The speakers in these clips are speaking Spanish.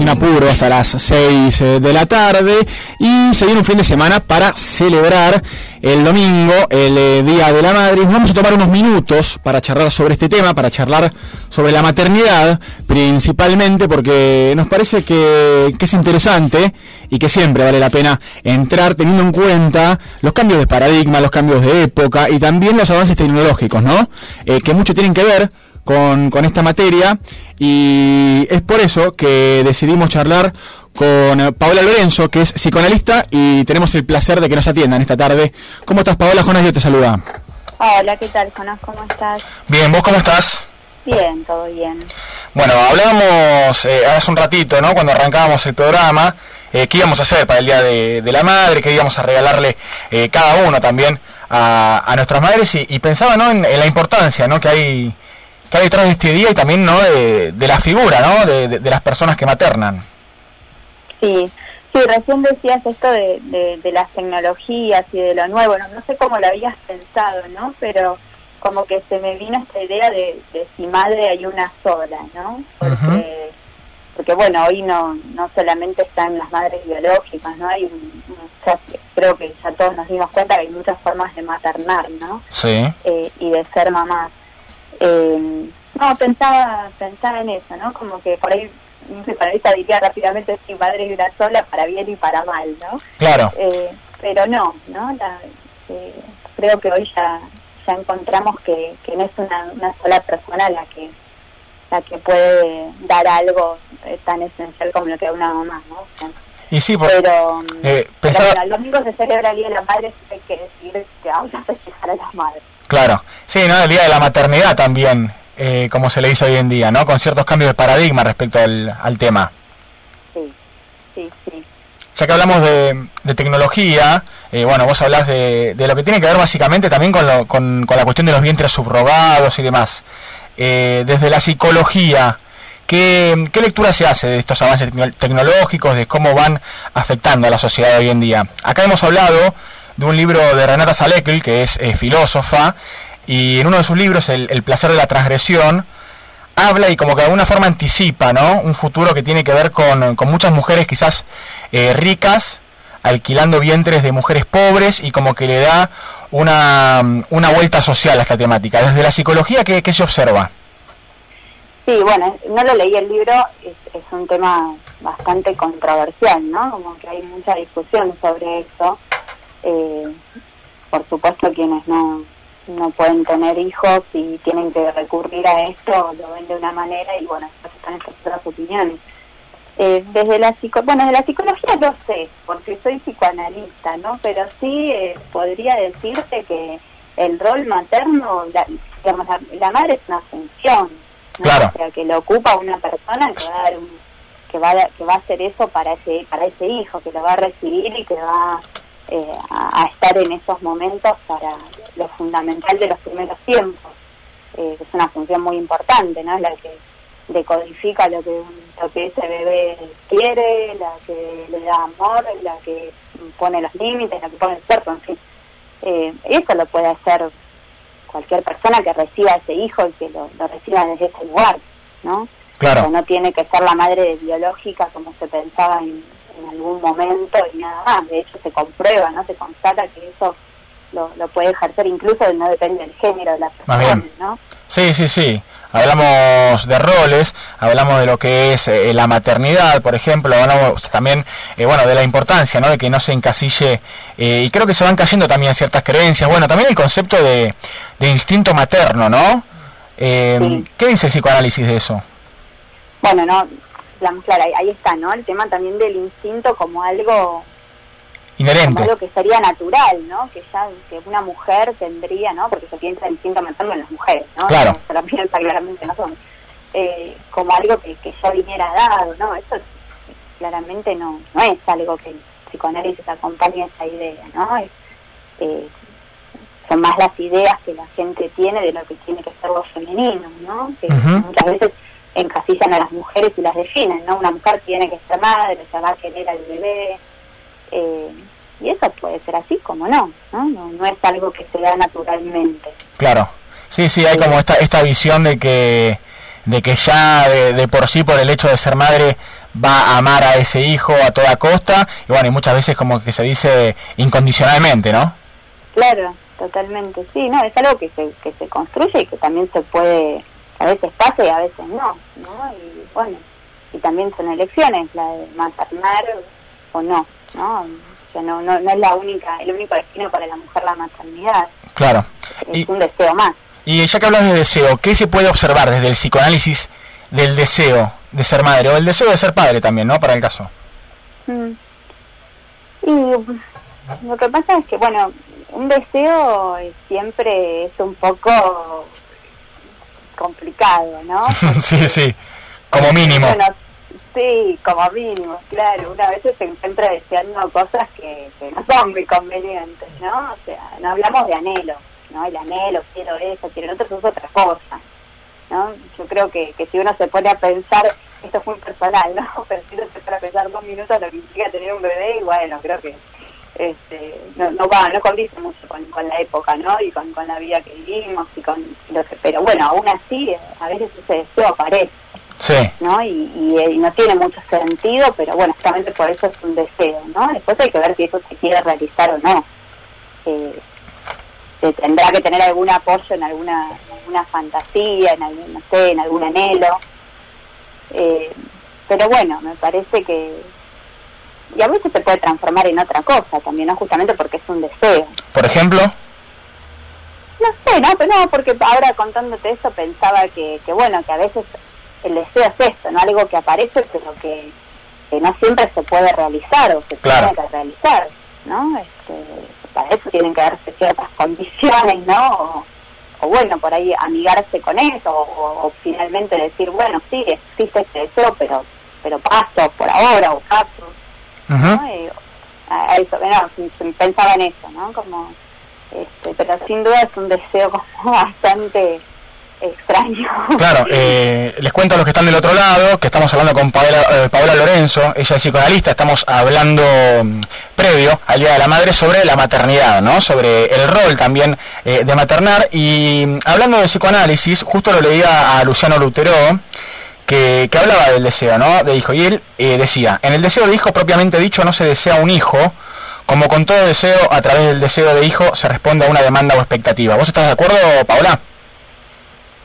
En Sinapuro hasta las 6 eh, de la tarde y se viene un fin de semana para celebrar el domingo, el eh, Día de la Madre. Vamos a tomar unos minutos para charlar sobre este tema, para charlar sobre la maternidad, principalmente porque nos parece que, es interesante y que siempre vale la pena entrar teniendo en cuenta los cambios de paradigma, los cambios de época y también los avances tecnológicos, ¿no? Eh, que mucho tienen que ver con, con esta materia y es por eso que decidimos charlar con eh, Paola Lorenzo, que es psicoanalista y tenemos el placer de que nos atiendan esta tarde. ¿Cómo estás, Paola? Jonas, yo te saluda. Hola, ¿qué tal, Jonas? ¿Cómo estás? Bien, ¿vos cómo estás? Bien, todo bien. Bueno, hablábamos eh, hace un ratito, ¿no? Cuando arrancábamos el programa, eh, qué íbamos a hacer para el Día de, la Madre, qué íbamos a regalarle eh, cada uno también a, a nuestras madres y, pensaba, ¿no? En, en, la importancia, ¿no? Que hay que hay detrás de este día y también no de, la figura no de, las personas que maternan. Sí sí recién decías esto de, las tecnologías y de lo nuevo no, no sé cómo lo habías pensado no pero como que se me vino esta idea de, si madre hay una sola no porque porque bueno hoy no no solamente están las madres biológicas no hay creo que ya todos nos dimos cuenta que hay muchas formas de maternar no sí. Eh, y de ser mamás eh, no, pensaba, pensaba en eso, ¿no? Como que por ahí, un psicoanalista diría rápidamente si madre y una sola para bien y para mal, ¿no? Claro. Eh, pero no, ¿no? Eh, creo que hoy ya, ya encontramos que, que no es una, una sola persona la que la que puede dar algo tan esencial como lo que una mamá, ¿no? y sí, pero, eh, pero bueno, el domingo se celebra el Día de la Madre, hay que decir que vamos a festejar a las madres. Claro, sí, ¿no? El día de la maternidad también, eh, como se le dice hoy en día, ¿no? Con ciertos cambios de paradigma respecto al, al tema. Sí, sí, sí. Ya que hablamos de, tecnología, eh, bueno, vos hablás de, de, lo que tiene que ver básicamente también con, lo, con, con la cuestión de los vientres subrogados y demás. Eh, desde la psicología, ¿qué, ¿qué, lectura se hace de estos avances tecnológicos, de cómo van afectando a la sociedad hoy en día? Acá hemos hablado de un libro de Renata Salekl, que es eh, filósofa, y en uno de sus libros, el, placer de la transgresión, habla y como que de alguna forma anticipa, ¿no? Un futuro que tiene que ver con, muchas mujeres quizás eh, ricas, alquilando vientres de mujeres pobres y como que le da una, una vuelta social a esta temática. Desde la psicología, ¿qué, qué se observa? Sí, bueno, no lo leí el libro, es, es, un tema bastante controversial, ¿no? Como que hay mucha discusión sobre eso eh, por supuesto quienes no, no pueden tener hijos y tienen que recurrir a esto lo ven de una manera y bueno, están estas otras opiniones. Eh, desde la psico bueno, de la psicología lo sé, porque soy psicoanalista, ¿no? Pero sí eh, podría decirte que el rol materno, la, digamos, la, madre es una función, claro. o sea, que lo ocupa una persona que va a dar que va a, que va a hacer eso para ese para ese hijo, que lo va a recibir y que va eh, a, estar en esos momentos para lo fundamental de los primeros tiempos. Eh, es una función muy importante, ¿no? La que decodifica lo que, lo que ese bebé quiere, la que le da amor, la que pone los límites, la que pone el cuerpo, en fin. Eh, eso lo puede hacer cualquier persona que reciba a ese hijo y que lo, reciba desde ese lugar, ¿no? Claro. no tiene que ser la madre biológica como se pensaba en, en algún momento y nada más. De hecho, se comprueba, ¿no? Se constata que eso lo, lo puede ejercer incluso, no depende del género de la persona, ¿no? Sí, sí, sí. Hablamos de roles, hablamos de lo que es eh, la maternidad, por ejemplo, hablamos también, eh, bueno, de la importancia, ¿no? De que no se encasille, eh, y creo que se van cayendo también ciertas creencias. Bueno, también el concepto de, de instinto materno, ¿no? ¿Qué dice el psicoanálisis de eso? Bueno, no, claro, ahí, está, ¿no? El tema también del instinto como algo inherente. Como algo que sería natural, ¿no? Que ya que una mujer tendría, ¿no? Porque se piensa el instinto materno en las mujeres, ¿no? Claro. Se lo piensa claramente no son. Eh, como algo que, que ya viniera dado, ¿no? Eso claramente no, no es algo que el psicoanálisis acompaña esa idea, ¿no? Eh, son más las ideas que la gente tiene de lo que tiene que ser lo femenino, ¿no? Que muchas veces encasillan a las mujeres y las definen, ¿no? Una mujer tiene que ser madre, se va a querer al bebé, eh, y eso puede ser así como no, no, no, es algo que se da naturalmente. Claro, sí, sí, hay como esta, esta visión de que de que ya de, por sí, por el hecho de ser madre, va a amar a ese hijo a toda costa, y bueno, y muchas veces como que se dice incondicionalmente, ¿no? Claro, totalmente, sí, no, es algo que se, que se construye y que también se puede, a veces pasa y a veces no, ¿no? Y bueno, y también son elecciones, la de maternar o no, ¿no? O sea, no, no, no es la única, el único destino para la mujer la maternidad. Claro. Es un deseo más. Y ya que hablas de deseo, ¿qué se puede observar desde el psicoanálisis del deseo de ser madre o el deseo de ser padre también, ¿no? Para el caso. Mm. Y lo que pasa es que, bueno, un deseo siempre es un poco complicado, ¿no? sí, sí, como mínimo. sí, como mínimo, claro. Una vez se encuentra deseando cosas que, que no son muy convenientes, ¿no? O sea, no hablamos de anhelo ¿no? El anhelo, quiero eso, quiero otro, eso es otra cosa, ¿no? Yo creo que, que si uno se pone a pensar, esto es muy personal, ¿no? Pero si uno se pone a pensar dos minutos lo que implica tener un bebé, y bueno, creo que este, no, no va, no condice mucho con, con la época, ¿no? Y con, con la vida que vivimos y con lo que, pero bueno, aún así, a veces ese deseo aparece. Sí. ¿no? Y, y, no tiene mucho sentido, pero bueno, justamente por eso es un deseo, ¿no? Después hay que ver si eso se quiere realizar o no. Eh, tendrá que tener algún apoyo en alguna, alguna fantasía, en algún, no sé, en algún anhelo. Eh, pero bueno, me parece que... Y a veces se puede transformar en otra cosa también, ¿no? Justamente porque es un deseo. ¿Por ejemplo? No sé, no, pero no, porque ahora contándote eso pensaba que, que bueno, que a veces el deseo es esto, ¿no? Algo que aparece pero que, que no siempre se puede realizar o se tiene que realizar, ¿no? Este, para eso tienen que darse ciertas condiciones, ¿no? O, bueno, por ahí amigarse con eso, o, finalmente decir, bueno, sí, existe este deseo, pero pero paso por ahora, o paso. ¿No? a eso, bueno, pensaba en eso, ¿no? Como, este, pero sin duda es un deseo como bastante extraño. Claro, eh, les cuento a los que están del otro lado que estamos hablando con Paola, eh, Lorenzo, ella es psicoanalista, estamos hablando mm, previo al Día de la Madre sobre la maternidad, ¿no? Sobre el rol también eh, de maternar y mm, hablando de psicoanálisis, justo lo leía a Luciano Lutero que, hablaba del deseo, ¿no? De hijo y él decía, en el deseo de hijo propiamente dicho no se desea un hijo, como con todo deseo, a través del deseo de hijo se responde a una demanda o expectativa. ¿Vos estás de acuerdo, Paola?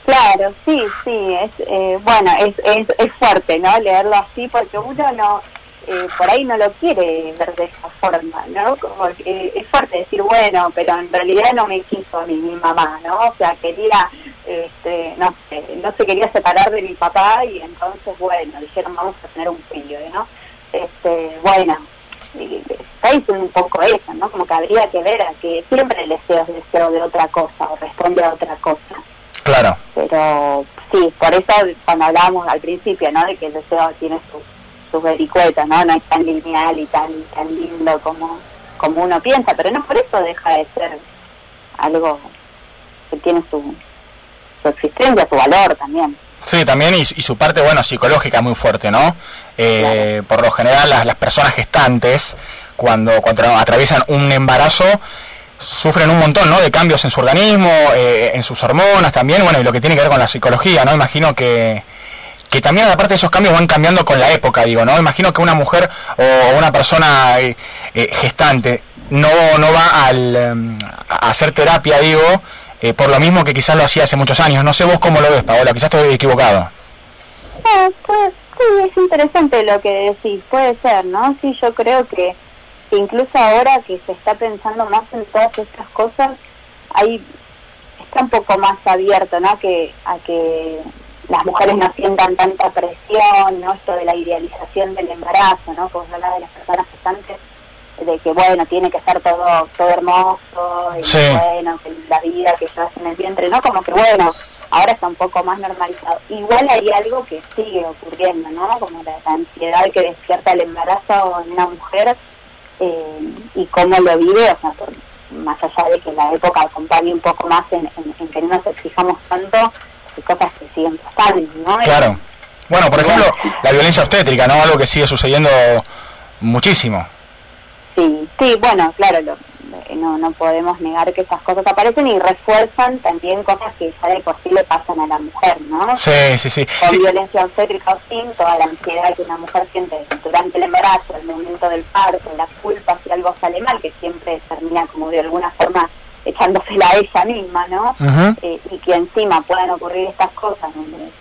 Claro, sí, sí, es eh, bueno, es, es, es fuerte, ¿no? Leerlo así porque uno no, eh, por ahí no lo quiere ver de esa forma, ¿no? Como es fuerte decir, bueno, pero en realidad no me quiso a mi mamá, ¿no? O sea, quería, este, no sé, no se quería separar de mi papá y entonces, bueno, dijeron, vamos a tener un filho, ¿no? Este, bueno, está diciendo un poco eso, ¿no? Como que habría que ver a que siempre el deseo es deseo de otra cosa o responde a otra cosa. Claro. Pero sí, por eso cuando hablábamos al principio, ¿no? De que el deseo tiene sus su vericuetos, ¿no? No es tan lineal y tan, tan lindo como, como uno piensa, pero no por eso deja de ser algo que tiene su, su existencia, su valor también. Sí, también y, su parte, bueno, psicológica muy fuerte, ¿no? Eh, por lo general las, las personas gestantes, cuando, cuando atraviesan un embarazo, sufren un montón ¿no? de cambios en su organismo, eh, en sus hormonas también, bueno, y lo que tiene que ver con la psicología, ¿no? Imagino que, que también aparte esos cambios van cambiando con la época, digo, ¿no? Imagino que una mujer o una persona eh, eh, gestante no, no va al, em, a hacer terapia, digo, por lo mismo que quizás lo hacía hace muchos años. No sé vos cómo lo ves, Paola, quizás estoy equivocado. pues, sí, es interesante lo que decís, puede ser, ¿no? Sí, yo creo que incluso ahora que se está pensando más en todas estas cosas, ahí está un poco más abierto, ¿no? Que, a que las mujeres no sientan tanta presión, ¿no? Esto de la idealización del embarazo, ¿no? Como se habla de las personas gestantes, de que, bueno, tiene que ser todo todo hermoso, y bueno, que la vida que llevas en el vientre, ¿no? Como que, bueno, ahora está un poco más normalizado. Igual hay algo que sigue ocurriendo, ¿no? Como la ansiedad que despierta el embarazo en una mujer, eh, y cómo lo vive, o sea, más allá de que la época acompañe un poco más en, que no nos exijamos tanto, cosas que siguen pasando, ¿no? Claro. Bueno, por ejemplo, la violencia obstétrica, ¿no? Algo que sigue sucediendo muchísimo. Sí, sí, bueno, claro, lo, no, no podemos negar que esas cosas aparecen y refuerzan también cosas que ya de por sí le pasan a la mujer, ¿no? Sí, sí, sí. Con violencia obstétrica o sin, toda la ansiedad que una mujer siente durante el embarazo, el momento del parto, la culpa si algo sale mal, que siempre termina como de alguna forma echándosela a ella misma, ¿no? Eh, y que encima puedan ocurrir estas cosas donde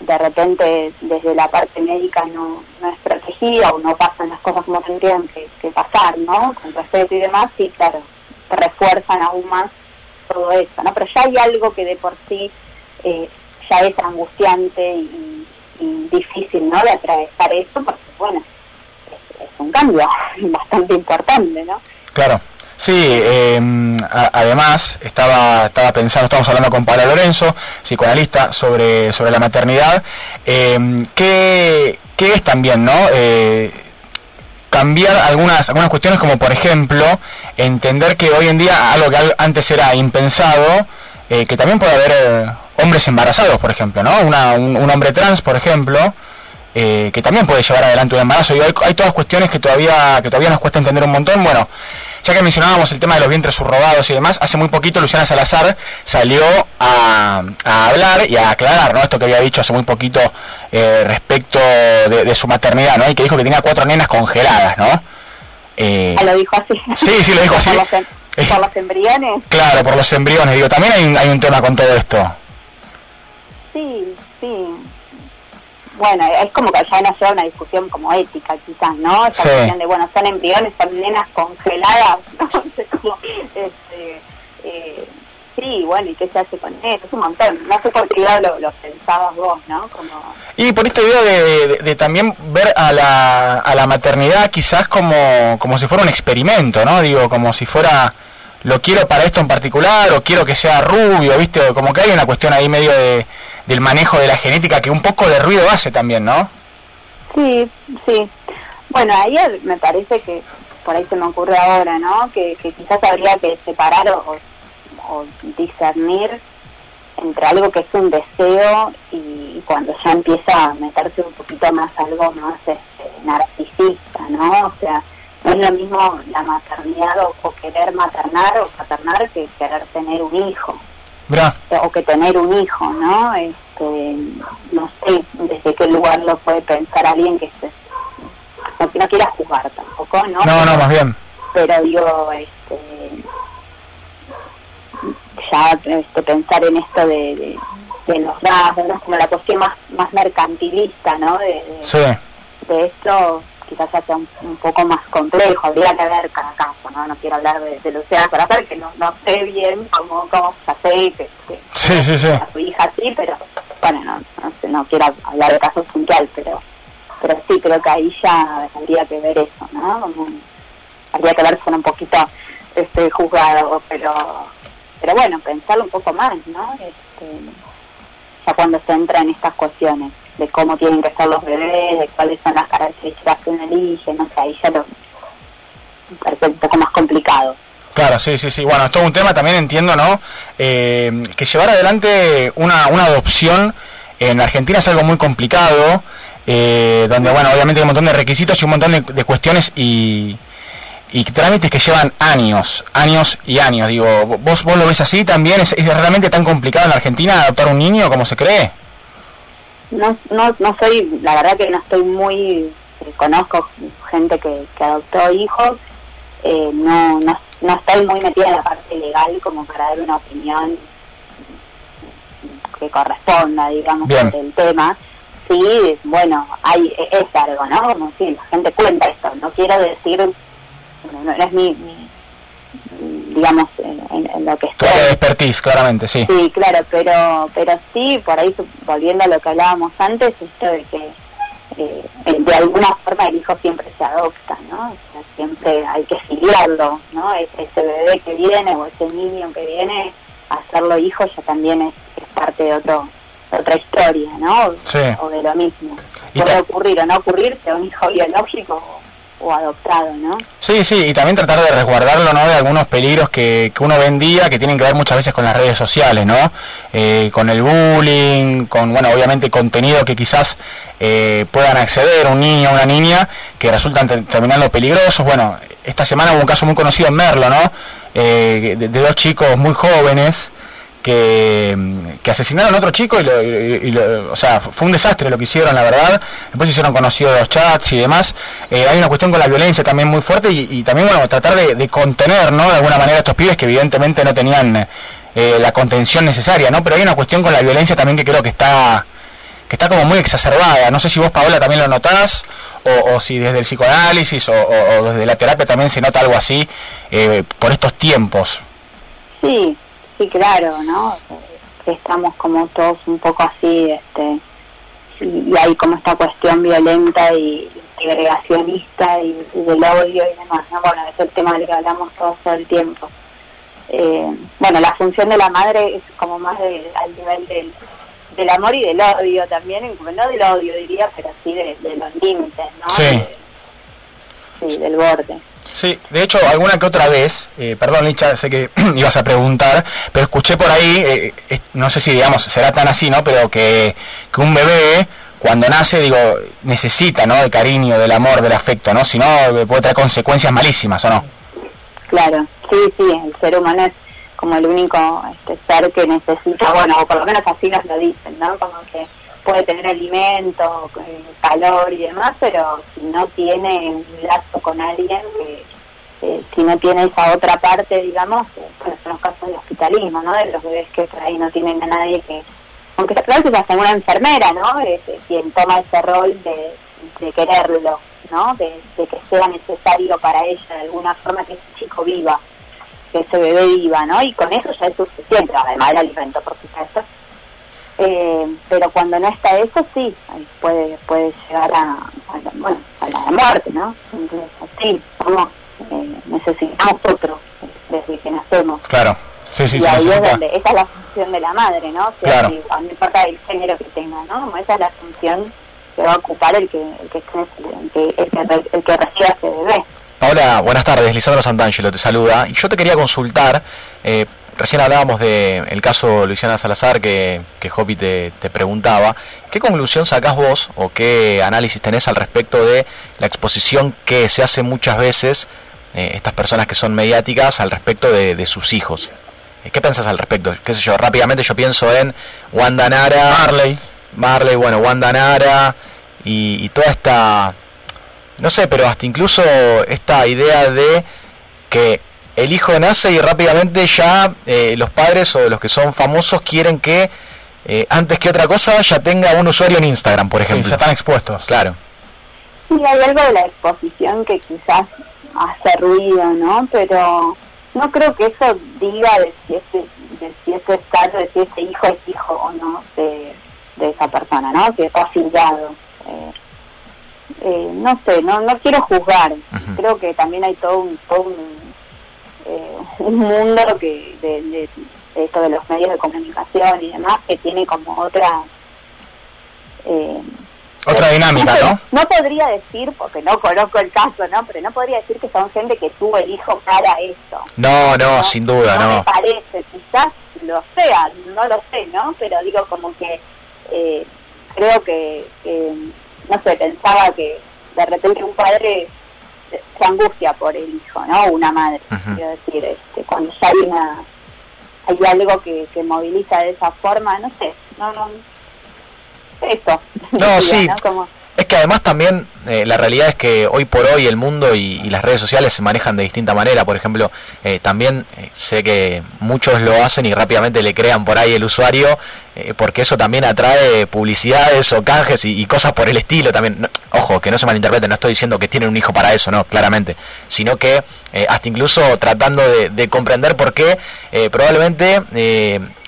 de repente desde la parte médica no, no es protegida o no pasan las cosas como tendrían que, pasar, ¿no? Con respeto y demás, sí, claro, refuerzan aún más todo eso, ¿no? Pero ya hay algo que de por sí eh, ya es angustiante y, difícil, ¿no? De atravesar eso, porque, bueno, es, es un cambio bastante importante, ¿no? Claro. Sí, eh, además estaba, estaba pensando, estamos hablando con Paula Lorenzo, psicoanalista, sobre, sobre la maternidad. Eh, ¿qué, es también, no? Eh, cambiar algunas, algunas cuestiones como, por ejemplo, entender que hoy en día algo que antes era impensado, eh, que también puede haber hombres embarazados, por ejemplo, ¿no? Una, un, hombre trans, por ejemplo, que también puede llevar adelante un embarazo. Y hay, hay todas cuestiones que todavía, que todavía nos cuesta entender un montón. Bueno, ya que mencionábamos el tema de los vientres subrogados y demás, hace muy poquito Luciana Salazar salió a, hablar y a aclarar ¿no? esto que había dicho hace muy poquito eh, respecto de, su maternidad, ¿no? Y que dijo que tenía cuatro nenas congeladas, ¿no? Eh, ah, lo dijo así. Sí, sí, lo dijo así. ¿Por los, ¿Por los embriones? Claro, por los embriones. Digo, también hay, hay un tema con todo esto. Sí, sí bueno, es como que ya sea una discusión como ética quizás, ¿no? Esa cuestión de, bueno, son embriones, son nenas congeladas, no sé cómo, este, eh, sí, bueno, ¿y qué se hace con eso? Es un montón, no sé por qué lado lo, pensabas vos, ¿no? Como... Y por esta idea de, también ver a la, a la maternidad quizás como, como si fuera un experimento, ¿no? Digo, como si fuera lo quiero para esto en particular o quiero que sea rubio, ¿viste? Como que hay una cuestión ahí medio de, del manejo de la genética que un poco de ruido hace también, ¿no? Sí, sí. Bueno, ahí me parece que, por ahí se me ocurre ahora, ¿no? Que, quizás habría que separar o, discernir entre algo que es un deseo y cuando ya empieza a meterse un poquito más algo más este, narcisista, ¿no? O sea, no es lo mismo la maternidad o, querer maternar o paternar que querer tener un hijo. O que tener un hijo, ¿no? Este, no sé desde qué lugar lo puede pensar alguien que se, no, no quiera juzgar tampoco, ¿no? No, no, más bien. Pero digo, este, ya este, pensar en esto de, de, los rasgos, como la cuestión más, más mercantilista, ¿no? De, de esto quizás sea un, un, poco más complejo, habría que ver cada caso, ¿no? No quiero hablar de, de Luciana hacer que no, no sé bien cómo, cómo ya sé que, sí, sí, sí. a su hija sí, pero bueno, no, no, sé, no quiero hablar de casos puntuales, pero pero sí creo que ahí ya habría que ver eso, ¿no? habría que ver con un poquito este juzgado, pero pero bueno, pensarlo un poco más, ¿no? Este, ya cuando se entra en estas cuestiones de cómo tienen que ser los bebés, de cuáles son las características que uno elige, no sé, ahí ya lo, parece un poco más complicado. Claro, sí, sí, sí. Bueno, es todo un tema también entiendo, ¿no? Eh, que llevar adelante una, una adopción en Argentina es algo muy complicado, eh, donde, bueno, obviamente hay un montón de requisitos y un montón de, cuestiones y, y trámites que llevan años, años y años. Digo, ¿vos, vos lo ves así también? ¿Es, ¿Es realmente tan complicado en Argentina adoptar un niño como se cree? No, no, no soy, la verdad que no estoy muy, eh, conozco gente que, que adoptó hijos, eh, no, no, no estoy muy metida en la parte legal como para dar una opinión que corresponda, digamos, del tema. Sí, bueno, hay es algo, ¿no? Como si la gente cuenta esto, no quiero decir, no, no es mi digamos, en, lo que estoy. Claro, expertise, claramente, sí. Sí, claro, pero, pero sí, por ahí, volviendo a lo que hablábamos antes, esto de que eh, de alguna forma el hijo siempre se adopta, ¿no? siempre hay que filiarlo, ¿no? Ese, bebé que viene o ese niño que viene, hacerlo hijo ya también es, parte de otro otra historia, ¿no? Sí. O de lo mismo. Puede ocurrir o no ocurrir, sea un hijo biológico o adoptado, ¿no? Sí, sí, y también tratar de resguardarlo, ¿no? De algunos peligros que, que uno vendía que tienen que ver muchas veces con las redes sociales, ¿no? Eh, con el bullying, con, bueno, obviamente contenido que quizás eh, puedan acceder un niño o una niña que resultan terminando peligrosos. Bueno, esta semana hubo un caso muy conocido en Merlo, ¿no? Eh, de, dos chicos muy jóvenes que, asesinaron a otro chico y, lo, o sea, fue un desastre lo que hicieron, la verdad. Después hicieron conocidos los chats y demás. Eh, hay una cuestión con la violencia también muy fuerte y, también, bueno, tratar de, contener, ¿no? De alguna manera estos pibes que evidentemente no tenían eh, la contención necesaria, ¿no? Pero hay una cuestión con la violencia también que creo que está que está como muy exacerbada. No sé si vos, Paola, también lo notás, o, si desde el psicoanálisis o, desde la terapia también se nota algo así eh, por estos tiempos. Sí, sí, claro, ¿no? Estamos como todos un poco así, este, y, hay como esta cuestión violenta y segregacionista y, del odio y demás, ¿no? Bueno, es el tema del que hablamos todos todo el tiempo. Eh, bueno, la función de la madre es como más de, al nivel del, del amor y del odio también, no del odio diría, pero sí de, los límites, ¿no? Sí. sí, del borde. Sí, de hecho, alguna que otra vez, eh, perdón Licha, sé que ibas a preguntar, pero escuché por ahí, eh, no sé si digamos será tan así, ¿no? Pero que, que un bebé cuando nace, digo, necesita, ¿no? El cariño, del amor, del afecto, ¿no? Si no, puede traer consecuencias malísimas, ¿o no? Claro, sí, sí, el ser humano es como el único este, ser que necesita, bueno, o por lo menos así nos lo dicen, ¿no? Como que puede tener alimento, eh, calor y demás, pero si no tiene un lazo con alguien, eh, si no tiene esa otra parte, digamos, eh, bueno, son los casos de hospitalismo, ¿no? De los bebés que por ahí no tienen a nadie que, aunque claro que hasta una enfermera, ¿no? Es, quien toma ese rol de, quererlo, ¿no? De, que sea necesario para ella de alguna forma que ese chico viva, que ese bebé viva, ¿no? Y con eso ya es suficiente, además del alimento, por supuesto eh, pero cuando no está eso, sí, puede puede llegar a, la, bueno, a la muerte, ¿no? Entonces, sí, vamos, eh, necesitamos otro desde que nacemos. Claro. Sí, sí, y ahí es donde, esa es la función de la madre, ¿no? Claro. no importa el género que tenga, ¿no? Esa es la función que va a ocupar el que, el que, el que, el que, el que reciba ese bebé. Paola, buenas tardes, Lisandro Santangelo te saluda. Y yo te quería consultar, eh, Recién hablábamos del caso Luisiana Salazar que, que Hopi te, preguntaba. ¿Qué conclusión sacás vos o qué análisis tenés al respecto de la exposición que se hace muchas veces eh, estas personas que son mediáticas al respecto de, sus hijos? Eh, ¿Qué pensás al respecto? ¿Qué sé yo? Rápidamente yo pienso en Wanda Nara. Marley. Marley, bueno, Wanda Nara y, y toda esta... No sé, pero hasta incluso esta idea de que el hijo nace y rápidamente ya eh, los padres o los que son famosos quieren que eh, antes que otra cosa ya tenga un usuario en Instagram, por ejemplo. ya están expuestos. Claro. Sí, hay algo de la exposición que quizás hace ruido, ¿no? Pero no creo que eso diga de si ese, de si ese caso, de si ese hijo es hijo o no de, esa persona, ¿no? Que está afiliado. Eh, no sé, no no quiero juzgar. Creo que también hay todo un, todo un eh, un mundo que de, esto de los medios de comunicación y demás que tiene como otra eh, otra dinámica, ¿no? No podría decir, porque no conozco el caso, ¿no? Pero no podría decir que son gente que tuvo el hijo para esto. No, no, sin duda, no. Me parece, quizás lo sea, no lo sé, ¿no? Pero digo como que eh, creo que, no sé, pensaba que de repente un padre se angustia por el hijo, ¿no? Una madre, quiero decir, este, cuando ya hay, una, hay algo que, que moviliza de esa forma, no sé, no, no, eso. No, sí. Que además también eh, la realidad es que hoy por hoy el mundo y, las redes sociales se manejan de distinta manera. Por ejemplo, eh, también eh, sé que muchos lo hacen y rápidamente le crean por ahí el usuario, porque eso también atrae publicidades o canjes y, cosas por el estilo también. ojo, que no se malinterprete, no estoy diciendo que tienen un hijo para eso, no, claramente, sino que hasta incluso tratando de, de comprender por qué probablemente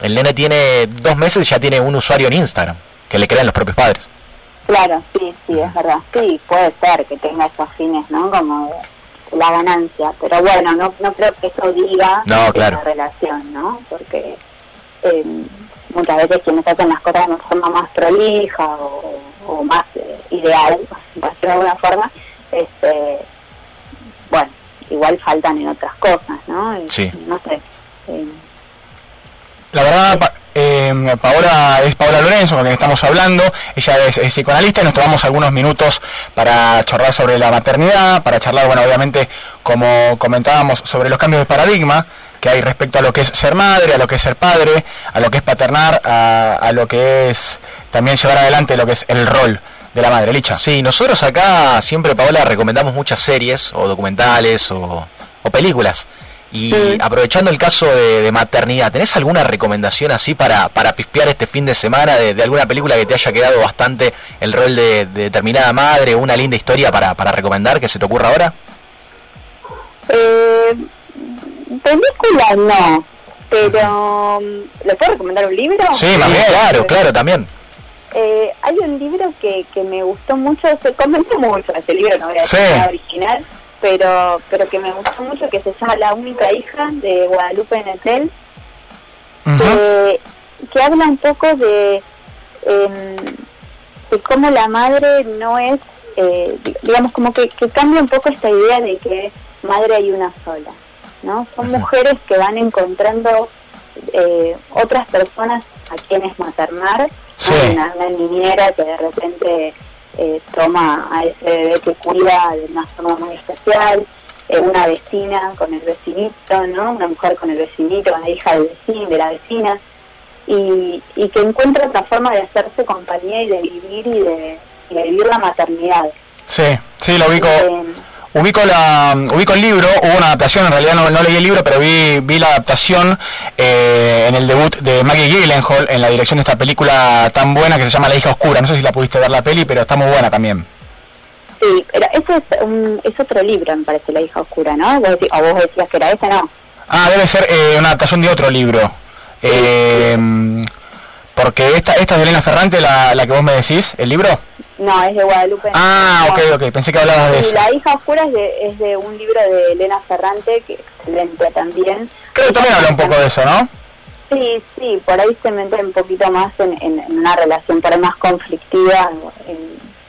el nene tiene dos meses y ya tiene un usuario en Instagram, que le crean los propios padres. Claro, sí, sí, es verdad. Sí, puede ser que tenga esos fines, ¿no? Como la ganancia. Pero bueno, no, no creo que eso diga no, la relación, ¿no? Porque eh, muchas veces quienes hacen las cosas de forma más prolija o, más eh, ideal, por decirlo de alguna forma, este, igual faltan en otras cosas, ¿no? Sí. No sé. Eh. La verdad, eh, Paola es Paola Lorenzo, con quien estamos hablando. Ella es, psicoanalista y nos tomamos algunos minutos para charlar sobre la maternidad, para charlar, bueno, obviamente, como comentábamos, sobre los cambios de paradigma que hay respecto a lo que es ser madre, a lo que es ser padre, a lo que es paternar, a, a lo que es también llevar adelante lo que es el rol de la madre, Licha. Sí, nosotros acá siempre, Paola, recomendamos muchas series o documentales o, películas. Y aprovechando el caso de, maternidad, ¿tenés alguna recomendación así para, para pispear este fin de semana de, alguna película que te haya quedado bastante el rol de, determinada madre, una linda historia para, para recomendar que se te ocurra ahora? Eh, películas no, pero ¿le puedo recomendar un libro? Sí, claro, claro, también. Eh, hay un libro que, que me gustó mucho, se comentó mucho ese libro, no voy a decir original, pero pero que me gustó mucho, que se llama La única hija de Guadalupe Netel, que, habla un poco de, em, de cómo la madre no es, eh, digamos, como que, que cambia un poco esta idea de que madre hay una sola, ¿no? Son mujeres que van encontrando eh, otras personas a quienes maternar. Una, niñera que de repente eh, toma a ese bebé que cuida de una forma muy especial, eh, una vecina con el vecinito, ¿no? Una mujer con el vecinito, con la hija del vecino, de la vecina, y, y que encuentra otra forma de hacerse compañía y de vivir y de, vivir la maternidad. Sí, sí, lo ubico. Eh, ubico la ubico el libro hubo una adaptación en realidad no, leí el libro pero vi vi la adaptación eh, en el debut de Maggie Gyllenhaal en la dirección de esta película tan buena que se llama La hija oscura. No sé si la pudiste ver la peli pero está muy buena también. Sí pero eso es, es otro libro me parece La hija oscura no o vos decías que era ese no ah debe ser eh, una adaptación de otro libro. Eh, porque esta, esta es de Elena Ferrante, la, la que vos me decís, ¿el libro? No, es de Guadalupe. Ah, ok, ok, pensé que hablabas de eso. La hija oscura es de, es de un libro de Elena Ferrante, que excelente también. Creo que también habla un poco de eso, ¿no? Sí, sí, por ahí se mete un poquito más en, en, una relación por más conflictiva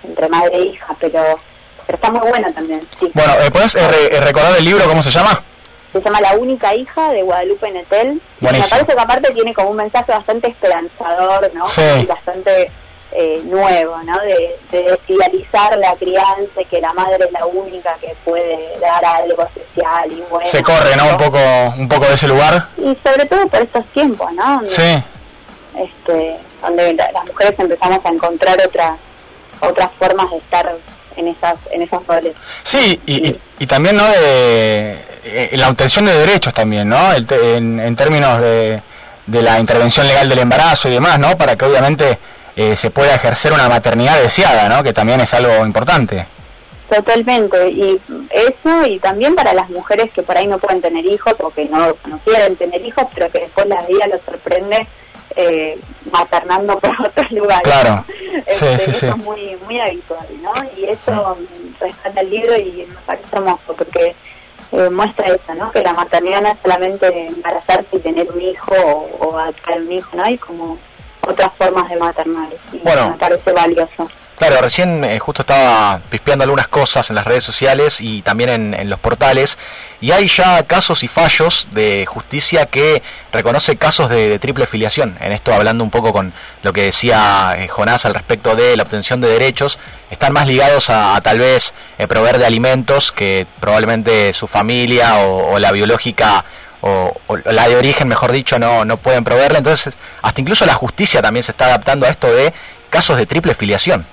entre madre e hija, pero, pero está muy buena también. Sí. Bueno, eh, ¿puedes eh, recordar el libro, cómo se llama? se llama La única hija de Guadalupe Netel. Me parece que aparte tiene como un mensaje bastante esperanzador, ¿no? Y bastante eh, nuevo, ¿no? De, de idealizar la crianza, que la madre es la única que puede dar algo especial y bueno. Se corre, ¿no? Un poco, un poco de ese lugar. Y sobre todo por estos tiempos, ¿no? sí. Este, donde las mujeres empezamos a encontrar otras otras formas de estar en esas en esos roles. Sí, y, y, también no de eh, la obtención de derechos también, ¿no? en, en, términos de, de la intervención legal del embarazo y demás, ¿no? Para que obviamente eh, se pueda ejercer una maternidad deseada, ¿no? Que también es algo importante. Totalmente, y eso y también para las mujeres que por ahí no pueden tener hijos o que no, no quieren tener hijos, pero que después la vida los sorprende eh, maternando por otros lugares. Claro, este, eso es muy, muy habitual, ¿no? Y eso rescata el libro y me parece hermoso porque eh, muestra eso, ¿no? Que la maternidad no es solamente embarazarse y tener un hijo o, o adquirir un hijo, ¿no? Hay como otras formas de maternar y bueno, me parece valioso. Claro, recién eh, justo estaba pispeando algunas cosas en las redes sociales y también en, los portales y hay ya casos y fallos de justicia que reconoce casos de, triple filiación. En esto hablando un poco con lo que decía eh, Jonás al respecto de la obtención de derechos, están más ligados a, tal vez eh, proveer de alimentos que probablemente su familia o, la biológica o, la de origen, mejor dicho, no, no pueden proveerle. Entonces, hasta incluso la justicia también se está adaptando a esto de casos de triple filiación.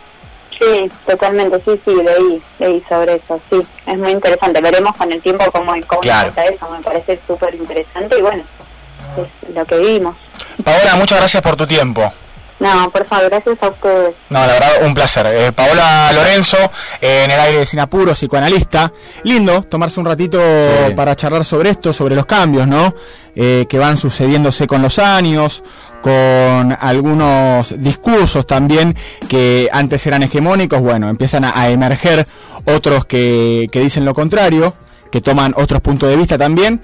Sí, totalmente, sí, sí, leí, leí sobre eso, sí, es muy interesante. Veremos con el tiempo cómo, cómo eso, me parece súper interesante y bueno, es lo que vimos. Paola, muchas gracias por tu tiempo. No, por favor, gracias a ustedes. No, la verdad, un placer. Eh, Paola Lorenzo, eh, en el aire de Sinapuro, psicoanalista. Lindo tomarse un ratito para charlar sobre esto, sobre los cambios, ¿no? Eh, que van sucediéndose con los años, con algunos discursos también que antes eran hegemónicos, bueno, empiezan a, emerger otros que, que dicen lo contrario, que toman otros puntos de vista también